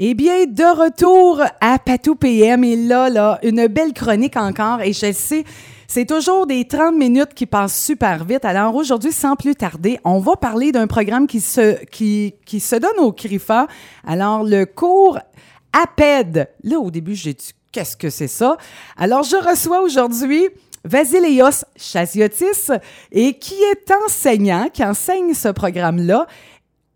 Eh bien, de retour à Patou PM. Et là, là, une belle chronique encore. Et je sais, c'est toujours des 30 minutes qui passent super vite. Alors aujourd'hui, sans plus tarder, on va parler d'un programme qui se, qui, qui se donne au CRIFA. Alors, le cours APED. Là, au début, j'ai dit, qu'est-ce que c'est ça? Alors, je reçois aujourd'hui Vasileios Chasiotis, et qui est enseignant, qui enseigne ce programme-là.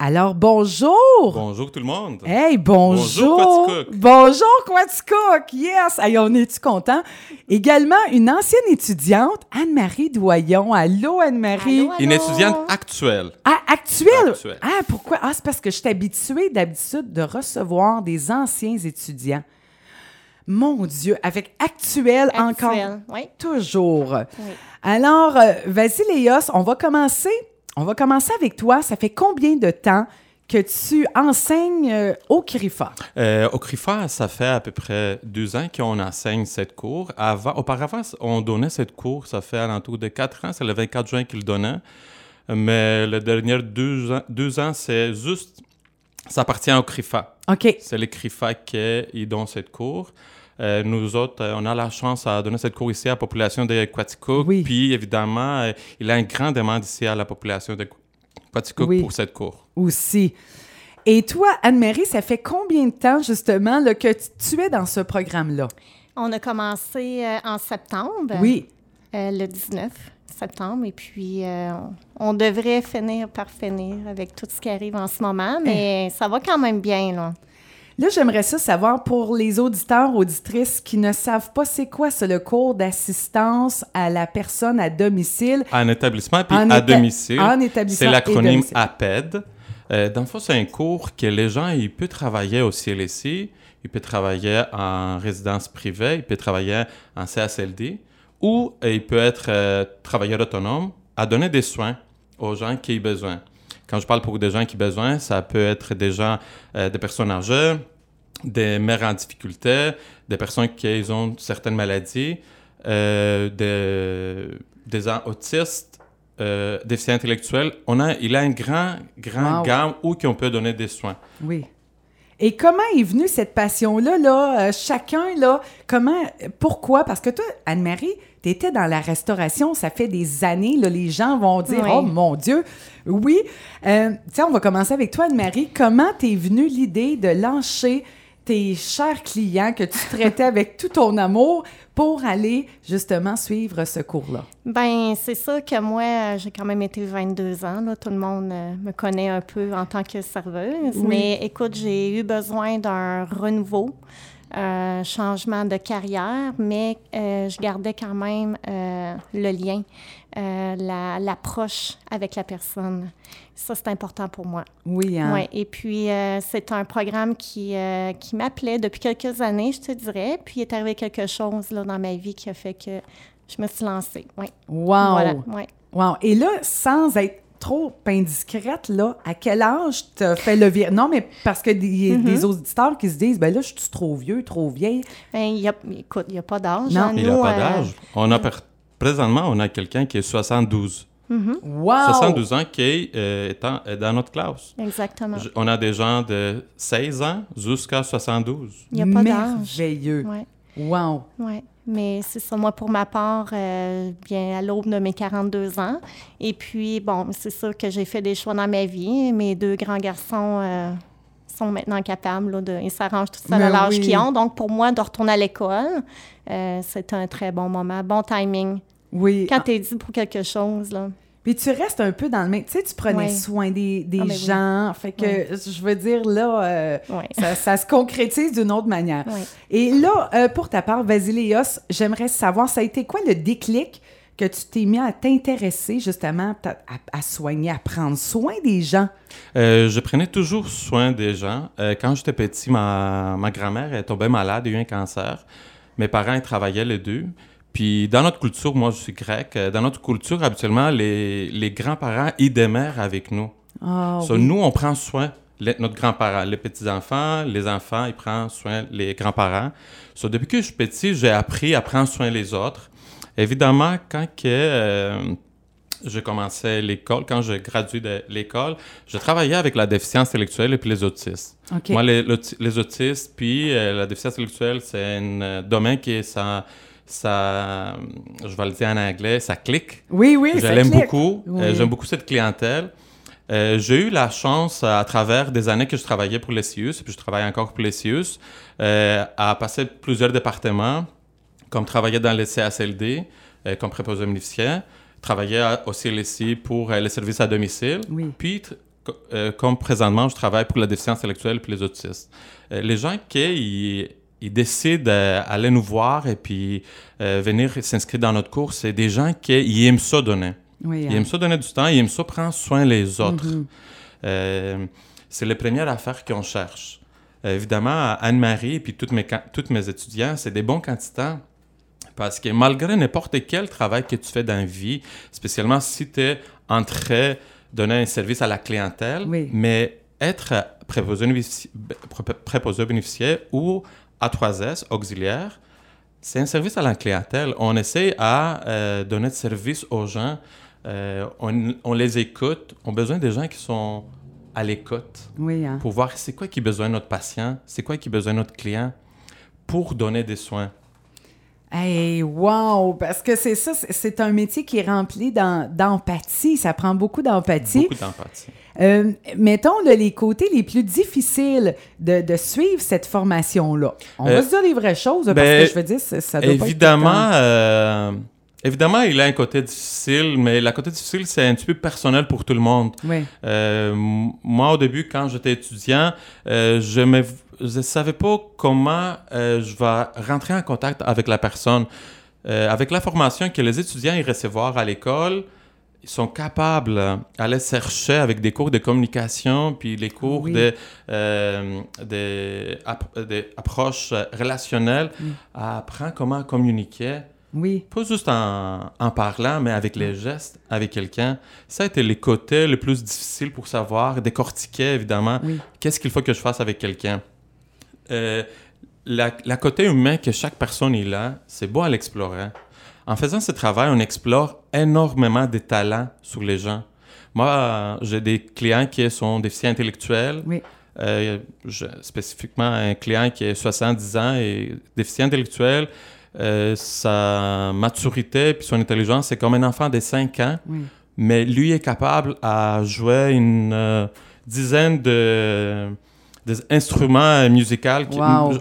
Alors, bonjour! Bonjour tout le monde! Hey, bonjour! Bonjour Quaticook! Bonjour Quaticook! Yes! Hey, on est-tu content? Également, une ancienne étudiante, Anne-Marie Doyon. Allô, Anne-Marie? Allô, allô. Une étudiante actuelle. Ah, actuelle? Actuelle. Ah, pourquoi? Ah, c'est parce que je suis habituée d'habitude de recevoir des anciens étudiants. Mon Dieu, avec actuel, encore. Actuel, oui. Toujours. Oui. Alors, euh, Vasileios, on va commencer. On va commencer avec toi. Ça fait combien de temps que tu enseignes euh, au CRIFA? Euh, au CRIFA, ça fait à peu près deux ans qu'on enseigne cette cours. Avant, auparavant, on donnait cette cours, ça fait alentour de quatre ans. C'est le 24 juin qu'ils donnaient. Mais les derniers deux ans, deux ans c'est juste... Ça appartient au CRIFA. OK. C'est le CRIFA qui donne cette cours. Euh, nous autres, euh, on a la chance à donner cette cours ici à la population de Quaticook. Oui. Puis, évidemment, euh, il y a une grande demande ici à la population de Quaticook Oui. pour cette cours. Aussi. Et toi, Anne-Marie, ça fait combien de temps, justement, là, que tu- es dans ce programme-là? On a commencé euh, en septembre, Oui. euh, le 19 septembre, et puis euh, on, on devrait finir par finir avec tout ce qui arrive en ce moment, mais ça va quand même bien, là. Là, j'aimerais ça savoir pour les auditeurs, auditrices qui ne savent pas c'est quoi, c'est le cours d'assistance à la personne à domicile. En établissement puis En à éta- domicile. en établissement C'est l'acronyme. APED. Euh, dans le fond, c'est un cours que les gens, ils peuvent travailler au CLSI, ils peuvent travailler en résidence privée, ils peuvent travailler en CHSLD, ou euh, ils peuvent être euh, travailleurs autonomes à donner des soins aux gens qui ont besoin. Quand je parle pour des gens qui ont besoin, ça peut être des gens, euh, des personnes âgées, des mères en difficulté, des personnes qui ont certaines maladies, euh, des, des gens autistes, euh, déficients intellectuels. On a, il a une grand, grand Wow. gamme où on peut donner des soins. Oui. Et comment est venue cette passion-là, là, euh, chacun, là, comment, pourquoi? Parce que toi, Anne-Marie, tu étais dans la restauration, ça fait des années, là, les gens vont dire, Oui. oh mon Dieu, oui. Euh, tiens, on va commencer avec toi, Anne-Marie. Comment t'es venue l'idée de lâcher tes chers clients que tu traitais avec tout ton amour pour aller justement suivre ce cours-là? Ben c'est ça que moi, j'ai quand même été 22 ans. Là. Tout le monde euh, me connaît un peu en tant que serveuse. Oui. Mais écoute, j'ai eu besoin d'un renouveau, un changement de carrière, mais euh, je gardais quand même euh, le lien, euh, la- l'approche avec la personne. Ça, c'est important pour moi. Oui, hein? Ouais, et puis, euh, c'est un programme qui, euh, qui m'appelait depuis quelques années, je te dirais. Puis, il est arrivé quelque chose là, dans ma vie qui a fait que je me suis lancée. Oui. Wow! Voilà. Ouais. Wow. Et là, sans être trop indiscrète, là, à quel âge t'as fait le vir... Non, mais parce que des, Mm-hmm. des auditeurs qui se disent, ben là, je suis trop vieux, trop vieille. Ben, y a, écoute, il n'y a pas d'âge. Non. hein. Il n'a Nous, pas euh, d'âge. On a per- présentement, on a quelqu'un qui est 72. Wow! 72 ans qui est, euh, est dans notre classe. Exactement. Je- on a des gens de 16 ans jusqu'à 72. Il n'y a pas d'âge. Merveilleux. Wow! Mais c'est ça, moi, pour ma part, euh, bien à l'aube de mes 42 ans. Et puis, bon, c'est sûr que j'ai fait des choix dans ma vie. Mes deux grands garçons euh, sont maintenant capables, là, de, ils s'arrangent tout seuls Ben à l'âge oui. qu'ils ont. Donc, pour moi, de retourner à l'école, euh, c'est un très bon moment, bon timing. Oui. Quand tu es dit pour quelque chose, là. Puis tu restes un peu dans le même... Tu sais, tu prenais Ouais. soin des, des Ah, ben oui. gens. Fait que, je veux dire, là, euh, Ouais. ça, ça se concrétise d'une autre manière. Ouais. Et là, euh, pour ta part, Vasileios, j'aimerais savoir, ça a été quoi le déclic que tu t'es mis à t'intéresser justement à, à soigner, à prendre soin des gens? Euh, je prenais toujours soin des gens. Euh, quand j'étais petit, ma, ma grand-mère est tombée malade, elle a eu un cancer. Mes parents ils travaillaient les deux. Puis dans notre culture, moi je suis grec, euh, dans notre culture, habituellement, les, les grands-parents, ils demeurent avec nous. Ah, So, oui. Nous, on prend soin de notre grand-parent. Les petits-enfants, les enfants, ils prennent soin les grands-parents. So, depuis que je suis petit, j'ai appris à prendre soin des autres. Évidemment, quand que, euh, je commençais l'école, quand je graduais de l'école, je travaillais avec la déficience intellectuelle et puis les autistes. Moi, les, les autistes, puis euh, la déficience intellectuelle, c'est un domaine qui est ça, ça, je vais le dire en anglais, ça clique. oui, oui, je l'aime beaucoup. Oui. Euh, J'aime beaucoup cette clientèle. Euh, j'ai eu la chance, euh, à travers des années que je travaillais pour les CIUS, puis je travaille encore pour les CIUS, euh, à passer plusieurs départements, comme travailler dans les CASLD, euh, comme préposé bénéficiaire, travailler à- au CLSI pour les services à domicile, Oui. puis comme présentement, je travaille pour la déficience intellectuelle puis les autistes. Les gens qui ils, décident d'aller nous voir et puis euh, venir s'inscrire dans notre cours, c'est des gens qui ils aiment ça donner. Oui, Ils hein. aiment ça donner du temps, ils aiment ça prendre soin des autres. Mhm. Euh, c'est la première affaire qu'on cherche. Euh, évidemment, Anne-Marie et puis toutes mes, toutes mes étudiants, c'est des bons candidats. Parce que malgré n'importe quel travail que tu fais dans la vie, spécialement si tu es en train de donner un service à la clientèle, Oui. mais être préposé, préposé bénéficiaire ou A3S, auxiliaire, c'est un service à la clientèle. On essaie à euh, donner de service aux gens. Euh, on, on les écoute. On a besoin des gens qui sont à l'écoute Oui, hein. pour voir c'est quoi qui a besoin de notre patient, c'est quoi qui a besoin de notre client pour donner des soins. Hey, wow! Parce que c'est ça, c'est- un métier qui est rempli d'empathie. Ça prend beaucoup d'empathie. Beaucoup d'empathie. Euh, mettons là, les côtés les plus difficiles de, de suivre cette formation-là. On Euh, va se dire les vraies choses, là, ben, parce que je veux dire, ça, ça doit pas être Évidemment, euh, évidemment, il a un côté difficile, mais le côté difficile, c'est un petit peu personnel pour tout le monde. Oui, moi, au début, quand j'étais étudiant, je ne je savais pas comment euh, je vais rentrer en contact avec la personne. Euh, avec la formation que les étudiants ils recevoir à l'école, ils sont capables d'aller chercher avec des cours de communication, puis les cours Oui. de, euh, des app- des approches relationnelles, Mm. à apprendre comment communiquer. oui. Pas juste en, en parlant, mais avec les gestes, avec quelqu'un. Ça a été les côtés les plus difficiles pour savoir, décortiquer évidemment, Oui. qu'est-ce qu'il faut que je fasse avec quelqu'un. Euh, la, la côté humain que chaque personne il a, c'est beau à l'explorer. En faisant ce travail, on explore énormément des talents sur les gens. Moi, euh, j'ai des clients qui sont déficients intellectuels. Oui. Euh, je- spécifiquement, un client qui est 70 ans et déficient intellectuel, euh, sa maturité puis son intelligence, c'est comme un enfant de 5 ans, Oui. mais lui est capable à jouer une euh, dizaine de d'instruments musicaux. qui- Wow.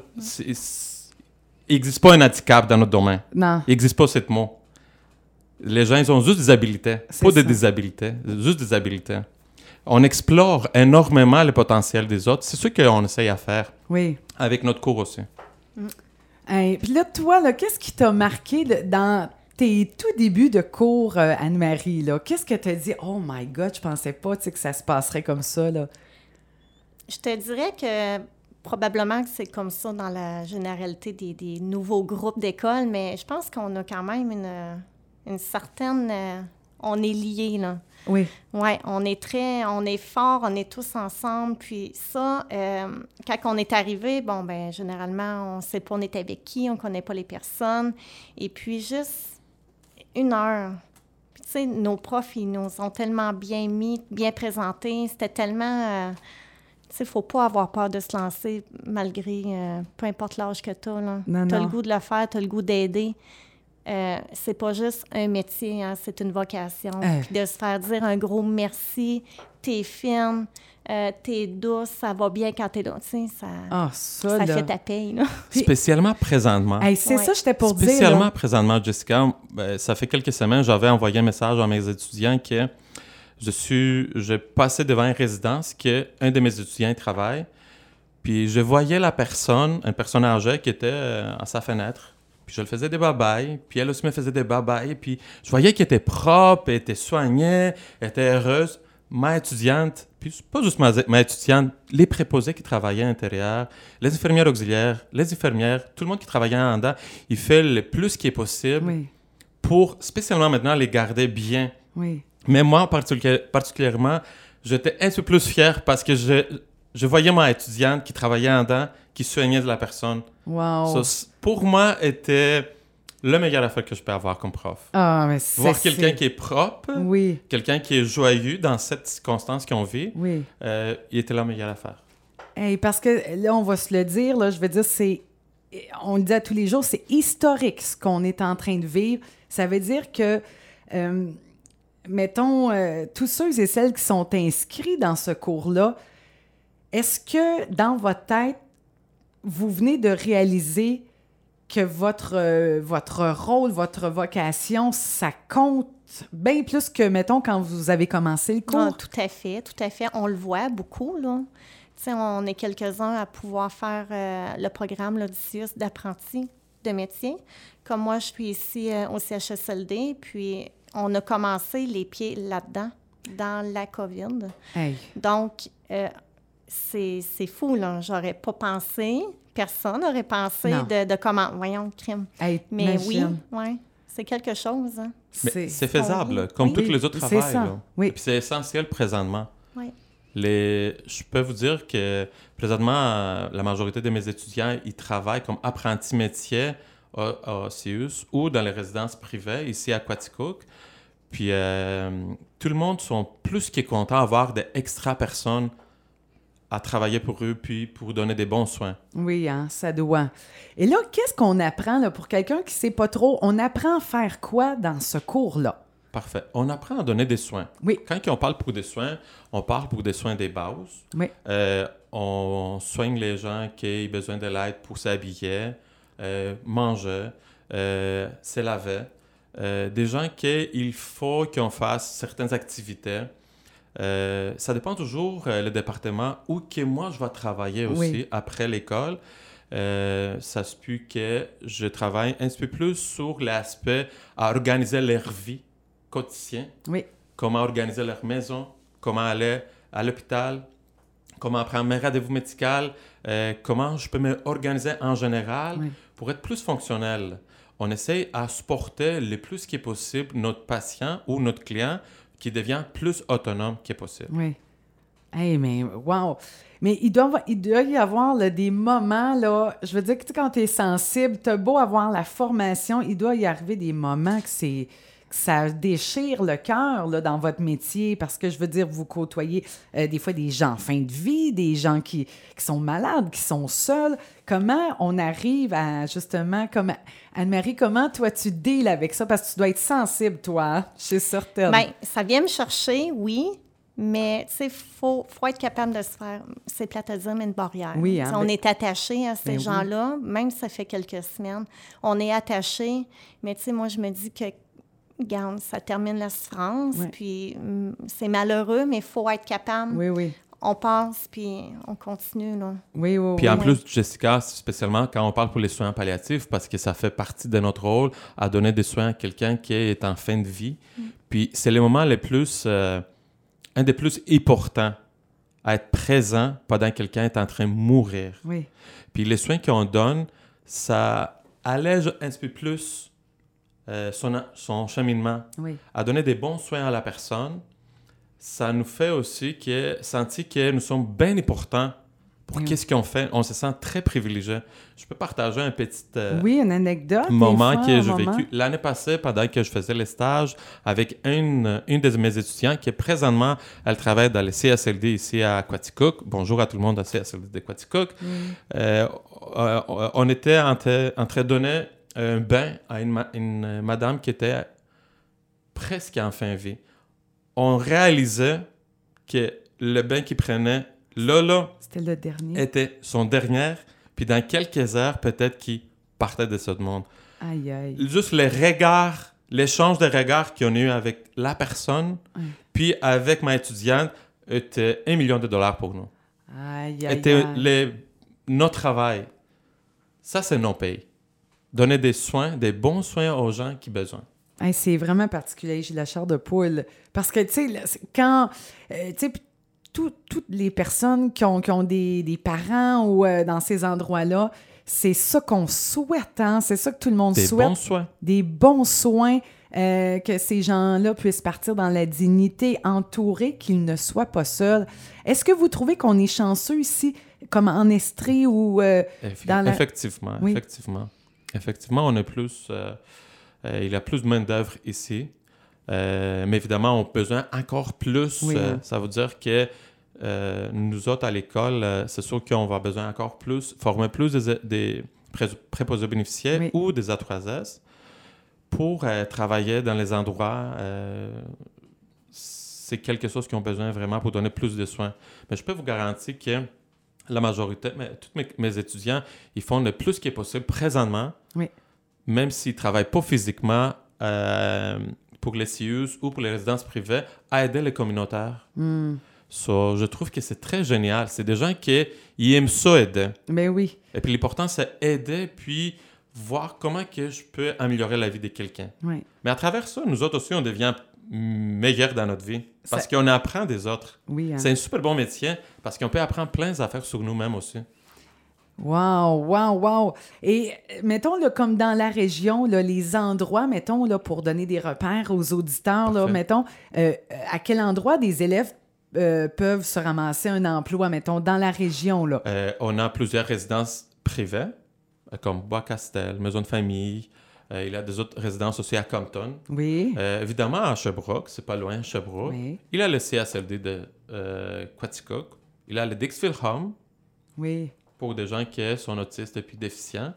n'existe pas un handicap dans notre domaine. Non. Il n'existe pas ce mot. Les gens, ils ont juste des habilités, pas de ça. déshabilités, juste des habilités. On explore énormément le potentiel des autres. C'est ce qu'on essaye à faire Oui. avec notre cours aussi. Hey, Puis là, toi, là, qu'est-ce qui t'a marqué dans tes tout débuts de cours, euh, Anne-Marie? Qu'est-ce que t'as dit? Oh my God, je pensais pas que ça se passerait comme ça. Là. Je te dirais que probablement que c'est comme ça dans la généralité des, des nouveaux groupes d'école, mais je pense qu'on a quand même une, une certaine... euh, on est liés, là. Oui. Oui, on est très, on est fort, on est tous ensemble. Puis ça, euh, quand on est arrivé, bon, ben généralement, on ne sait pas on est avec qui, on ne connaît pas les personnes. Et puis juste une heure. Puis tu sais, nos profs, ils nous ont tellement bien mis, bien présentés. C'était tellement... euh, il ne faut pas avoir peur de se lancer malgré, euh, peu importe l'âge que tu as. Tu as le goût de le faire, tu as le goût d'aider. Euh, c'est pas juste un métier, hein, c'est une vocation. Euh. Puis de se faire dire un gros merci, t'es fine, euh, t'es douce, ça va bien quand t'es sais, ça, Ah, ça, ça là. fait ta paye. Là. Spécialement présentement. Hey, c'est Ouais. ça, j'étais pour dire. Spécialement présentement, Jessica, ben, ça fait quelques semaines, j'avais envoyé un message à mes étudiants que je suis, je passais devant une résidence que un de mes étudiants travaille, puis je voyais la personne, une personne âgée qui était euh, à sa fenêtre, puis je le faisais des babayes, puis elle aussi me faisait des babayes, puis je voyais qu'elle était propre, elle était soignée, elle était heureuse. Ma étudiante, puis pas juste ma, ma étudiante, les préposés qui travaillaient à l'intérieur, les infirmières auxiliaires, les infirmières, tout le monde qui travaillait en dedans, il fait le plus qui est possible Oui, pour spécialement maintenant les garder bien. oui. Mais moi, particu- particulièrement, j'étais un peu plus fier parce que je, je voyais ma étudiante qui travaillait en dedans, qui soignait de la personne. Wow. Ça, pour moi, était le meilleur affaire que je peux avoir comme prof. Ah, mais c'est... Voir quelqu'un qui est propre, Oui, quelqu'un qui est joyeux dans cette circonstance qu'on vit, oui. euh, il était la meilleure affaire. Hey, parce que là, on va se le dire, là, je veux dire, c'est. On le dit à tous les jours, c'est historique ce qu'on est en train de vivre. Ça veut dire que, euh, mettons, euh, tous ceux et celles qui sont inscrits dans ce cours-là, est-ce que dans votre tête, vous venez de réaliser que votre, euh, rôle, votre vocation, ça compte bien plus que, mettons, quand vous avez commencé le Ah, cours? tout à fait, tout à fait. On le voit beaucoup, là. On est quelques-uns à pouvoir faire euh, le programme d'apprenti de métier. Comme moi, je suis ici au CHSLD, puis on a commencé les pieds là-dedans, dans la COVID. Hey. Donc, euh, c'est c'est fou, là. J'aurais pas pensé, personne n'aurait pensé Non. de, de comment... Voyons, le crime. Hey, Mais imagine. oui, oui, c'est quelque chose, hein. Mais c'est faisable, Oui. comme Oui. tous les autres c'est travails. ça. là. Oui. Et puis c'est essentiel présentement. Oui. Les... Je peux vous dire que présentement, la majorité de mes étudiants, ils travaillent comme apprentis métiers à, ou dans les résidences privées ici à Quaticook. Puis euh, tout le monde sont plus que contents d'avoir des extra personnes à travailler pour eux puis pour donner des bons soins. Oui, hein, ça doit. Et là, qu'est-ce qu'on apprend là, pour quelqu'un qui sait pas trop? On apprend à faire quoi dans ce cours-là? Parfait. On apprend à donner des soins. Oui. Quand on parle pour des soins, on parle pour des soins des bases. Oui. Euh, on soigne les gens qui ont besoin de l'aide pour s'habiller, euh, manger, euh, se laver. Euh, des gens qu'il faut qu'on fasse certaines activités. Euh, ça dépend toujours euh, le département où que moi je vais travailler aussi Oui. après l'école. Euh, ça se peut que je travaille un petit peu plus sur l'aspect à organiser leur vie quotidienne Oui. comment organiser leur maison, comment aller à l'hôpital, comment prendre mes rendez-vous médicaux, euh, comment je peux m'organiser en général Oui. pour être plus fonctionnel? On essaie à supporter le plus qui est possible notre patient ou notre client qui devient plus autonome qui est possible. Oui. Hey, mais wow! Mais il doit, il doit y avoir là, des moments, là, je veux dire que quand tu es sensible, tu as beau avoir la formation, il doit y arriver des moments que c'est ça déchire le cœur dans votre métier parce que je veux dire, vous côtoyez euh, des fois des gens en fin de vie, des gens qui, qui sont malades, qui sont seuls. Comment on arrive à justement, comme Anne-Marie, comment toi tu deals avec ça? Parce que tu dois être sensible, toi, hein? je suis certaine. Bien, ça vient me chercher, oui, mais tu sais, il faut, faut être capable de se faire, c'est plate à dire, mais une barrière. Oui, hein, on ben- est attaché à ces Ben oui. gens-là, même si ça fait quelques semaines. On est attaché, mais tu sais, moi, je me dis que, regarde, ça termine la souffrance, Ouais. puis hum, c'est malheureux, mais il faut être capable. Oui, oui. On passe, puis on continue, là. Oui, oui, Puis en oui. plus, Jessica, spécialement quand on parle pour les soins palliatifs, parce que ça fait partie de notre rôle à donner des soins à quelqu'un qui est en fin de vie. Puis c'est le moment les plus, euh, un des plus importants à être présent pendant que quelqu'un est en train de mourir. Oui. Puis les soins qu'on donne, ça allège un petit peu plus euh, son, son cheminement Oui. à donner des bons soins à la personne, ça nous fait aussi que, sentir que nous sommes bien importants pour Oui. qu'est-ce qu'on fait. On se sent très privilégié. Je peux partager un petit euh, Oui, une anecdote. moment fois, que j'ai vécu l'année passée pendant que je faisais les stages avec une, une de mes étudiantes qui est présentement, elle travaille dans le CSLD ici à Quaticook. Bonjour à tout le monde à CSLD de Quaticook. Euh, euh, on était en train de donner un bain à une, ma- une madame qui était presque en fin de vie. On réalisait que le bain qu'il prenait, là, là, C'était le dernier. était son dernier, puis dans quelques heures, peut-être qu'il partait de ce monde. Aïe, aïe. Juste les regards, l'échange de regards qu'on a eu avec la personne, puis avec ma étudiante, était un million de dollars pour nous. Aïe, aïe, Était aïe. les- notre travail. Ça, c'est nos pays. Donner des soins, des bons soins aux gens qui ont besoin. Hey, c'est vraiment particulier, j'ai la chair de poule. Parce que, tu sais, quand. euh, tu sais, tout- toutes les personnes qui ont, qui ont des, des parents ou euh, dans ces endroits-là, c'est ça qu'on souhaite, hein? C'est ça que tout le monde Des souhaite. bons soins. Des bons soins, euh, que ces gens-là puissent partir dans la dignité, entourés, qu'ils ne soient pas seuls. Est-ce que vous trouvez qu'on est chanceux ici, comme en Estrie ou. euh, Dans la- Effectivement, Oui. effectivement. Effectivement, on est plus, euh, euh, il y a plus de main-d'œuvre ici. Euh, mais évidemment, on a besoin encore plus. Oui, hein. ça veut dire que nous autres à l'école, c'est sûr qu'on va besoin encore plus, former plus des, des pré- préposés bénéficiaires Oui. ou des A3S pour travailler dans les endroits. c'est quelque chose qu'ils ont besoin vraiment pour donner plus de soins. Mais je peux vous garantir que la majorité, mais tous mes, mes étudiants, ils font le plus qui est possible présentement, Oui. même s'ils ne travaillent pas physiquement euh, pour les CIUS ou pour les résidences privées, à aider les communautaires. So, je trouve que c'est très génial. C'est des gens qui ils aiment ça aider. Ben oui. Et puis l'important, c'est aider, puis voir comment que je peux améliorer la vie de quelqu'un. Oui. Mais à travers ça, nous autres aussi, on devient meilleurs dans notre vie. Parce qu'on apprend des autres. Oui. hein. C'est un super bon métier parce qu'on peut apprendre plein d'affaires sur nous-mêmes aussi. Wow, wow, wow. Et mettons, là, comme dans la région, là, les endroits, mettons, là, pour donner des repères aux auditeurs, là, mettons, euh, à quel endroit des élèves euh, peuvent se ramasser un emploi, mettons, dans la région, là? Euh, on a plusieurs résidences privées, comme Bois-Castel, Maison de famille. Euh, il a des autres résidences aussi à Compton. Oui. Euh, évidemment, à Sherbrooke, c'est pas loin, Sherbrooke. Oui. Il a le CSLD de euh, Quaticook. Il a le Dixville Home Oui. pour des gens qui sont autistes et puis déficients.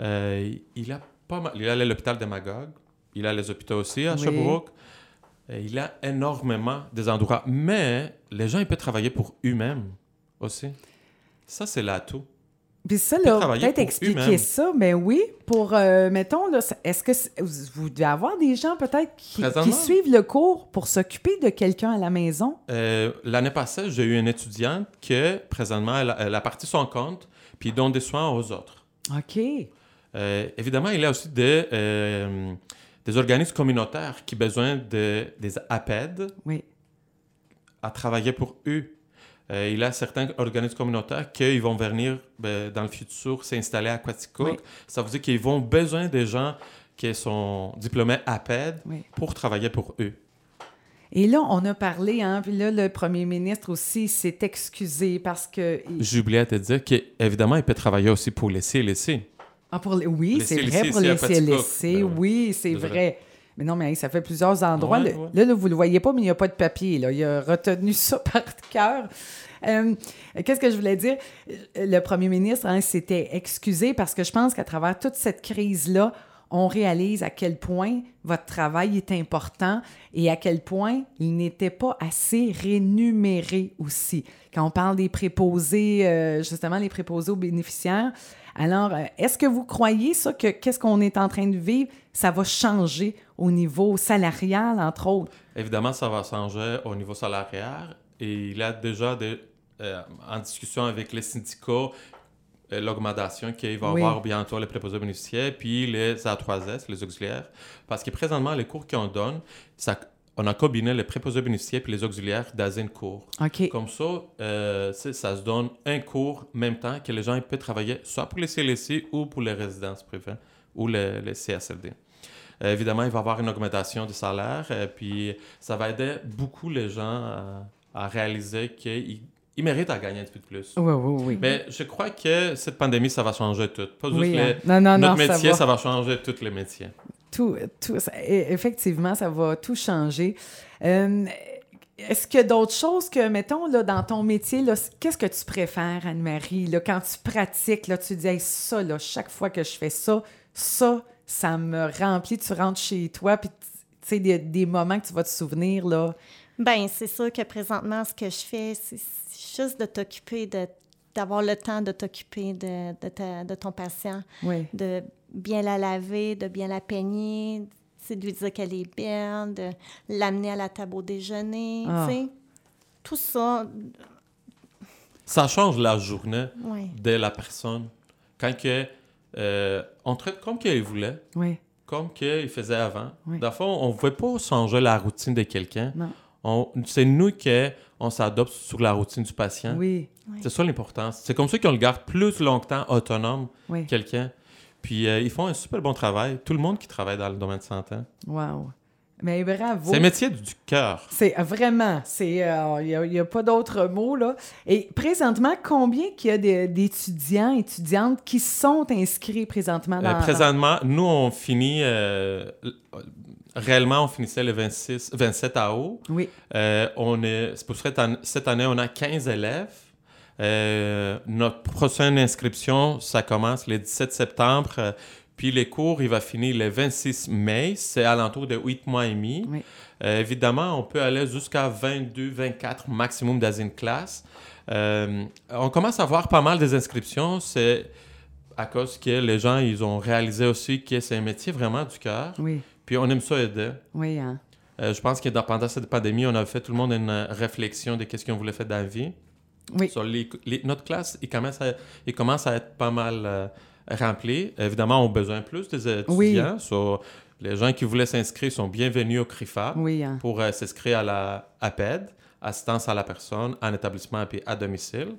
Euh, il a pas mal. Il a l'hôpital de Magog. Il a les hôpitaux aussi à Oui. Sherbrooke. Il a énormément des endroits. Mais les gens, ils peuvent travailler pour eux-mêmes aussi. Ça, c'est l'atout. Puis ça, là, peut-être expliquer ça, mais oui, pour, euh, mettons, est-ce que vous devez avoir des gens peut-être qui, suivent le cours pour s'occuper de quelqu'un à la maison? Euh, L'année passée, j'ai eu une étudiante que, présentement, elle, a- elle a parti son compte, puis donne des soins aux autres. OK. Euh, évidemment, il y a aussi des, des organismes communautaires qui ont besoin de, des APED Oui. à travailler pour eux. Euh, il y a certains organismes communautaires qui vont venir ben, dans le futur s'installer à Quaticook. Oui. Ça veut dire qu'ils vont besoin des gens qui sont diplômés APED Oui. pour travailler pour eux. Et là, on a parlé, hein, puis là, le premier ministre aussi s'est excusé parce que... oublié à te dire qu'évidemment, il peut travailler aussi pour les CLC. Ah, pour les- Oui, Les c'est vrai, pour les. CLSC, Ben oui. oui, c'est C'est vrai. vrai. Mais non, mais hey, ça fait plusieurs endroits. Ouais, Le- ouais. Là, là, vous le voyez pas, mais il n'y a pas de papier. Là. Il a retenu ça par cœur. Euh, Qu'est-ce que je voulais dire? Le premier ministre hein, s'était excusé parce que je pense qu'à travers toute cette crise-là, on réalise à quel point votre travail est important et à quel point il n'était pas assez rémunéré aussi. Quand on parle des préposés, euh, justement, les préposés aux bénéficiaires, alors, euh, est-ce que vous croyez ça, que qu'est-ce qu'on est en train de vivre, ça va changer au niveau salarial, entre autres? Évidemment, ça va changer au niveau salarial et il y a déjà des, euh, en discussion avec les syndicats euh, l'augmentation qu'il va y Oui. avoir bientôt les préposés bénéficiaires puis les A3S, les auxiliaires. Parce que présentement, les cours qu'on donne, ça, on a combiné les préposés bénéficiaires puis les auxiliaires dans un cours. Comme ça, euh, ça se donne un cours en même temps que les gens peuvent travailler soit pour les CLC ou pour les résidences privées ou les, les CSLD. Euh, évidemment, il va y avoir une augmentation du salaire, euh, puis ça va aider beaucoup les gens à, à réaliser qu'ils ils méritent à gagner un petit peu plus. Oui, oui, oui. Mais je crois que cette pandémie, ça va changer tout. Pas juste Oui, les- hein. Non, non, notre non, ça métier, va. ça va changer tous les métiers. Tout, tout, ça- e- effectivement, ça va tout changer. Euh, Est-ce qu'il y a d'autres choses que, mettons, là, dans ton métier, qu'est-ce que tu préfères, Anne-Marie, là, quand tu pratiques, là, tu dis, Hey, ça, là, chaque fois que je fais ça, ça, ça me remplit, tu rentres chez toi, puis tu sais, des, des moments que tu vas te souvenir, là. Ben c'est sûr que présentement, ce que je fais, c'est juste de t'occuper, de d'avoir le temps de t'occuper de, de ton patient, Oui. de bien la laver, de bien la peigner, c'est de lui dire qu'elle est belle, de l'amener à la table au déjeuner, Ah. tu sais. Tout ça, Ça change la journée oui. de la personne. Quand que, euh, on traite comme qu'il voulait. Oui. comme qu'il faisait avant. Oui. On ne veut pas changer la routine de quelqu'un. C'est nous qui on s'adopte sur la routine du patient. Oui. C'est ça l'importance. C'est comme ça qu'on le garde plus longtemps autonome, Oui. quelqu'un. Puis euh, ils font un super bon travail. Tout le monde qui travaille dans le domaine de santé. Wow. Mais bravo. C'est un métier du cœur. C'est euh, vraiment, c'est il n'y a, pas d'autre mot là. Et présentement, combien qu'il y a d'étudiants, étudiantes qui sont inscrits présentement Euh, dans présentement, nous, on finit... euh, réellement, on finissait le 26, 27 à août. Oui, Euh, on est, pour cette année, on a 15 élèves. Euh, notre prochaine inscription, ça commence le 17 septembre. euh, puis les cours, il va finir le 26 mai. C'est alentour de 8 mois et demi. Oui. Euh, évidemment, on peut aller jusqu'à 22, 24 maximum dans une classe. On commence à voir pas mal des inscriptions. C'est à cause que les gens, ils ont réalisé aussi que c'est un métier vraiment du cœur. oui, Puis on aime ça aider. oui. hein. Je pense que pendant cette pandémie, on a fait tout le monde une réflexion de qu'est-ce qu'on voulait faire dans la vie. Oui. Sur les- les- notre classe, il commence, à, il commence à être pas mal euh, rempli. Évidemment, on a besoin plus des étudiants. So, les gens qui voulaient s'inscrire sont bienvenus au CRIFA Oui, hein. pour euh, s'inscrire à la APED, assistance à la personne, en établissement et à domicile.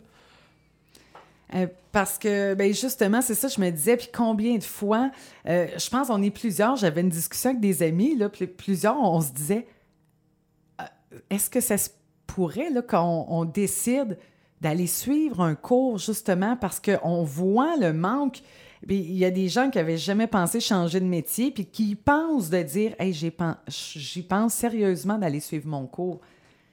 Euh, parce que, ben justement, c'est ça, je me disais, puis combien de fois, euh, je pense on est plusieurs, j'avais une discussion avec des amis, là, puis plusieurs, on, se disait, est-ce que ça se pourrait, là, qu'on on décide d'aller suivre un cours, justement, parce qu'on voit le manque. Puis il y a des gens qui avaient jamais pensé changer de métier, puis qui pensent de dire, hey, j'y pen- j'y pense sérieusement d'aller suivre mon cours.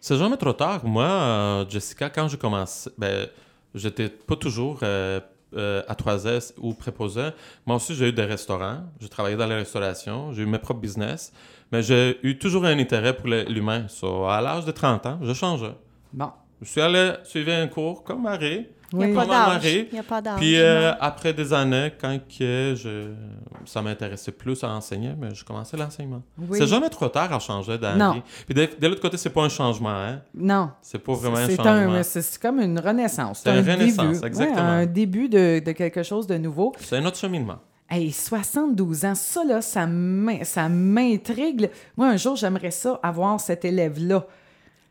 C'est jamais trop tard. Moi, euh, Jessica, quand je commençais, ben, j'étais pas toujours euh, euh, à 3S ou préposé. Moi aussi, j'ai eu des restaurants. J'ai travaillé dans la restauration. J'ai eu mes propres business. Mais j'ai eu toujours un intérêt pour l'humain. So, à l'âge de 30 ans, je changeais. Bon. Je suis allé suivre un cours comme Marie. Il n'y Oui. a pas d'âge. Marie? Il n'y a pas d'âge. Puis euh, après des années, quand que je, ça m'intéressait plus à enseigner, mais je commençais l'enseignement. Oui. C'est jamais trop tard à changer vie. Puis de, de l'autre côté, c'est pas un changement. Hein? Non. C'est pas vraiment un changement. C'est comme une renaissance. C'est une un renaissance, début. exactement. Ouais, un début de, de quelque chose de nouveau. C'est un autre cheminement. Hey, 72 ans, ça, là, ça m'intrigue. Moi, un jour, j'aimerais ça, avoir cet élève-là.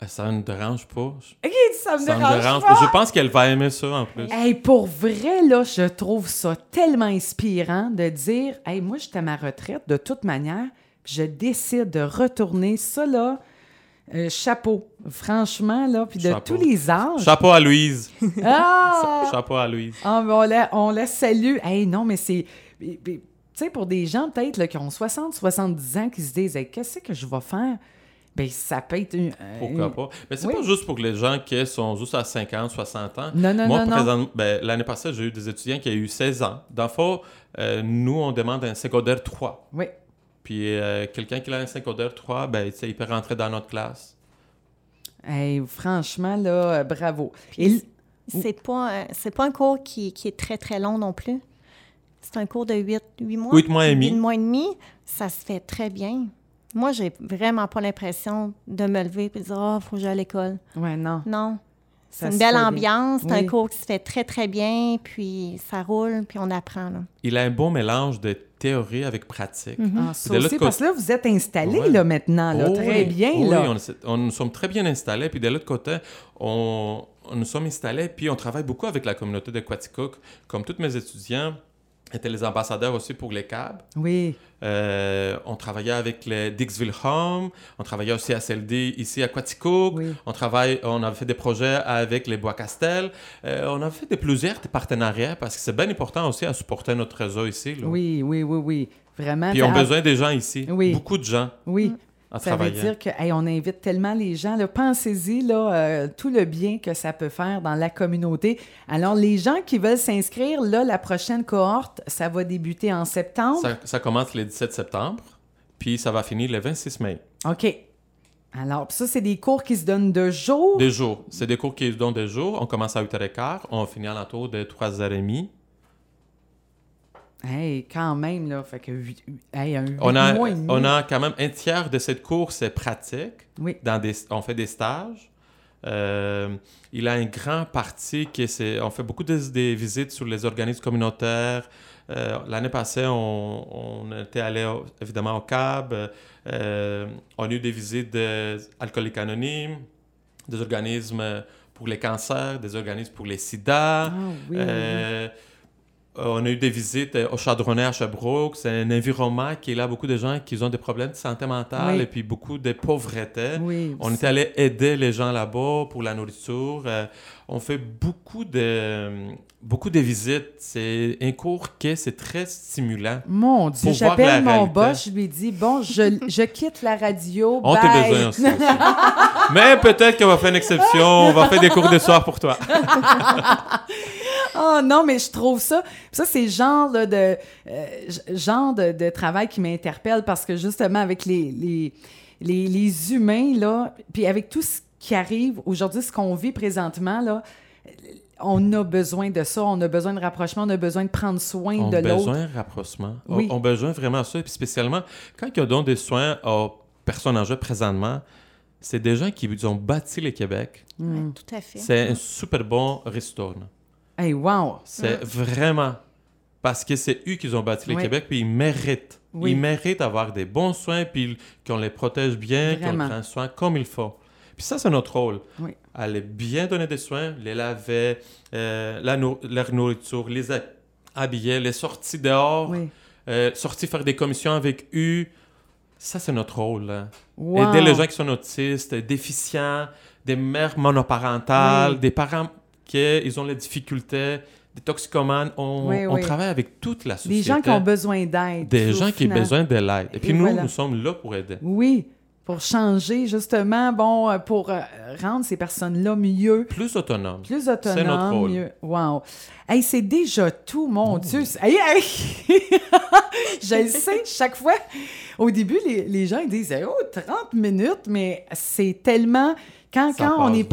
Euh, Ça ne dérange pas. Ça me Ça me dérange dérange pas. pas. Je pense qu'elle va aimer ça en plus. Hey, pour vrai, là, je trouve ça tellement inspirant de dire Hey, moi, j'étais à ma retraite de toute manière, je décide de retourner. Ça, là, euh, chapeau. Franchement, là, puis de Chapeau. tous les âges. Chapeau à Louise. Ah! Chapeau à Louise. Ah, on, la, on la salue. Hey, non, mais c'est. Tu sais, pour des gens peut-être qui ont 60, 70 ans, qui se disent Hey, Qu'est-ce que je vais faire? Ben, ça peut être une. euh, Pourquoi une- pas? Mais c'est Oui. pas juste pour les gens qui sont juste à 50, 60 ans. Non, non, Moi, non, non. présent- ben, l'année passée, j'ai eu des étudiants qui ont eu 16 ans. Dans le fond, euh, nous, on demande un secondaire 3. Oui. Puis euh, quelqu'un qui a un secondaire 3, ben, tu sais, il peut rentrer dans notre classe. Hey, franchement, là, euh, bravo. Et, C'est pas, euh, c'est pas un cours qui, qui est très, très long non plus. C'est un cours de 8, mois. Huit mois et demi. 8 mois et demi, ça se fait très bien. Moi, j'ai vraiment pas l'impression de me lever et de dire « Ah, faut que j'aille à l'école ouais, non. ». Non. Ça C'est une belle ambiance. C'est Oui. un cours qui se fait très, très bien. Puis ça roule, puis on apprend. Là. Il a un bon mélange de théorie avec pratique. Ah, ça De l'autre aussi, côté- parce que là, vous êtes installés, Ouais. là, maintenant, là, Oh très oui, bien, oh là. Oui, on, nous sommes très bien installés. Puis de l'autre côté, on, on nous sommes installés, puis on travaille beaucoup avec la communauté de Quaticook. Comme tous mes étudiants étaient les ambassadeurs aussi pour les CAB. Oui. Euh, on travaillait avec les Dixville Home, on travaillait aussi à CLD ici à Quaticook. Oui. On travaille, on avait fait des projets avec les Bois Castel. Euh, on a fait plusieurs partenariats parce que c'est bien important aussi à supporter notre réseau ici. là. Oui, oui, oui, oui. Vraiment. Puis on a ça- besoin des gens ici. Oui. Beaucoup de gens Oui. À Ça veut dire que hey, on invite tellement les gens. là. Pensez-y là, euh, tout le bien que ça peut faire dans la communauté. Alors, les gens qui veulent s'inscrire, là, la prochaine cohorte, ça va débuter en septembre. Ça, ça commence le 17 septembre, puis ça va finir le 26 mai. OK. Alors, ça, c'est des cours qui se donnent de jour? Des jours. C'est des cours qui se donnent des jours. On commence à 8h15, on finit à l'entour de 3h30. Hey, quand même, là. Fait que hey, un On a, mois et demi. on a quand même un tiers de cette cours, c'est pratique. Oui. Dans des, on fait des stages. Euh, il a une grande partie qui c'est on fait beaucoup de, des visites sur les organismes communautaires. Euh, L'année passée, on, on était allé au- évidemment au CAB. Euh, on a eu des visites d'alcooliques anonymes, des organismes pour les cancers, des organismes pour les sida. Ah oui. Euh, on a eu des visites euh, au Chadronnet à Sherbrooke. C'est un environnement qui est là beaucoup de gens qui ont des problèmes de santé mentale Oui. et puis beaucoup de pauvreté. Oui. On était allé aider les gens là-bas pour la nourriture. Euh, on fait beaucoup de, beaucoup de visites. C'est un cours qui c'est très stimulant. Mon Dieu, j'appelle mon réalité. boss, je lui dis bon, je, je quitte la radio. On t'a besoin aussi. Mais peut-être qu'on va faire une exception. On va faire des cours de soir pour toi. Oh non, mais je trouve ça. Ça, c'est le genre là, de, euh, genre de, de travail qui m'interpelle parce que justement, avec les, les, les, les humains, là, puis avec tout ce qui arrive aujourd'hui, ce qu'on vit présentement, là, on a besoin de ça, on a besoin de rapprochement, on a besoin de prendre soin On de a l'autre. besoin de rapprochement. On- Oui. On, a besoin vraiment de ça. Puis spécialement, quand ils donnent des soins aux personnes âgées présentement, c'est des gens qui ont bâti le Québec. Mm. Tout à fait. C'est un super bon restaurant. Hey, wow! C'est vraiment parce que c'est eux qui ont bâti le Oui. Québec, puis ils méritent. Oui. Ils méritent d'avoir des bons soins, puis qu'on les protège bien, qu'on les prenne soin comme il faut. Puis ça, c'est notre rôle. Oui. Aller bien donner des soins, les laver, euh, la nour- leur nourriture, les ha- habiller, les sortir dehors, Oui. euh, sortir faire des commissions avec eux. Ça, c'est notre rôle. là. Wow. Aider les gens qui sont autistes, déficients, des mères monoparentales, Oui. des parents qui ils ont les difficultés, des toxicomanes. On, Oui, on oui. travaille avec toute la société. Des gens qui ont besoin d'aide. Des gens qui ont besoin de l'aide. Et puis Et nous, voilà. nous sommes là pour aider. Oui, pour changer, justement, bon, euh, pour euh, rendre ces personnes-là mieux. Plus autonome. Plus notre autonome, rôle. mieux. Wow. Hey, c'est déjà tout, mon Dieu. C'est- Hey, hey! Je le sais, chaque fois. Au début, les, les gens ils disent Oh, 30 minutes, mais c'est tellement. Quand, Ça quand on est vite.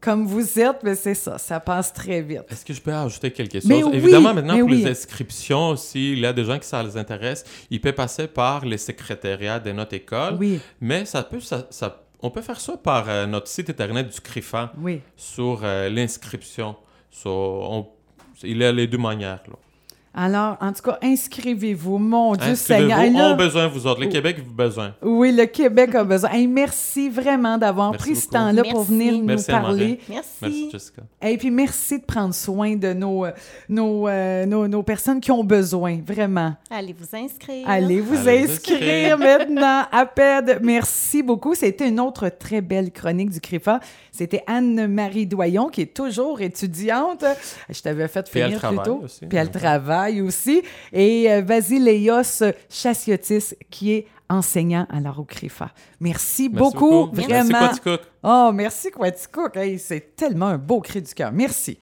Comme vous êtes, ben c'est ça, ça passe très vite. Est-ce que je peux ajouter quelque chose? Mais oui, Évidemment, maintenant, mais pour oui. les inscriptions aussi, il y a des gens qui ça les intéresse. Ils peuvent passer par les secrétariats de notre école. Oui, Mais ça peut, ça, ça- on peut faire ça par euh, notre site internet du CRIFA oui. sur euh, l'inscription. So, il y a les deux manières. Là. Alors, en tout cas, inscrivez-vous, mon Dieu. Seigneur. Et On là- a besoin, vous autres. Le Québec, vous avez besoin. Oui, le Québec a besoin. Hey, merci vraiment d'avoir Merci pris ce temps-là pour Merci. venir nous parler. Merci. Merci, Jessica. Et puis merci de prendre soin de nos, euh, nos, euh, nos, nos personnes qui ont besoin, vraiment. Allez vous inscrire. Allez vous Allez inscrire maintenant à PED. Merci beaucoup. C'était une autre très belle chronique du CRIFA. C'était Anne-Marie Doyon, qui est toujours étudiante. Je t'avais fait Puis finir plus tôt. aussi. Puis elle travaille aussi. Et euh, Vasileios Chassiotis, qui est enseignant alors au CRIFA. Merci, Merci beaucoup, Merci, vraiment. Quaticook. Oh, merci Quaticook. Hey, c'est tellement un beau cri du cœur. Merci.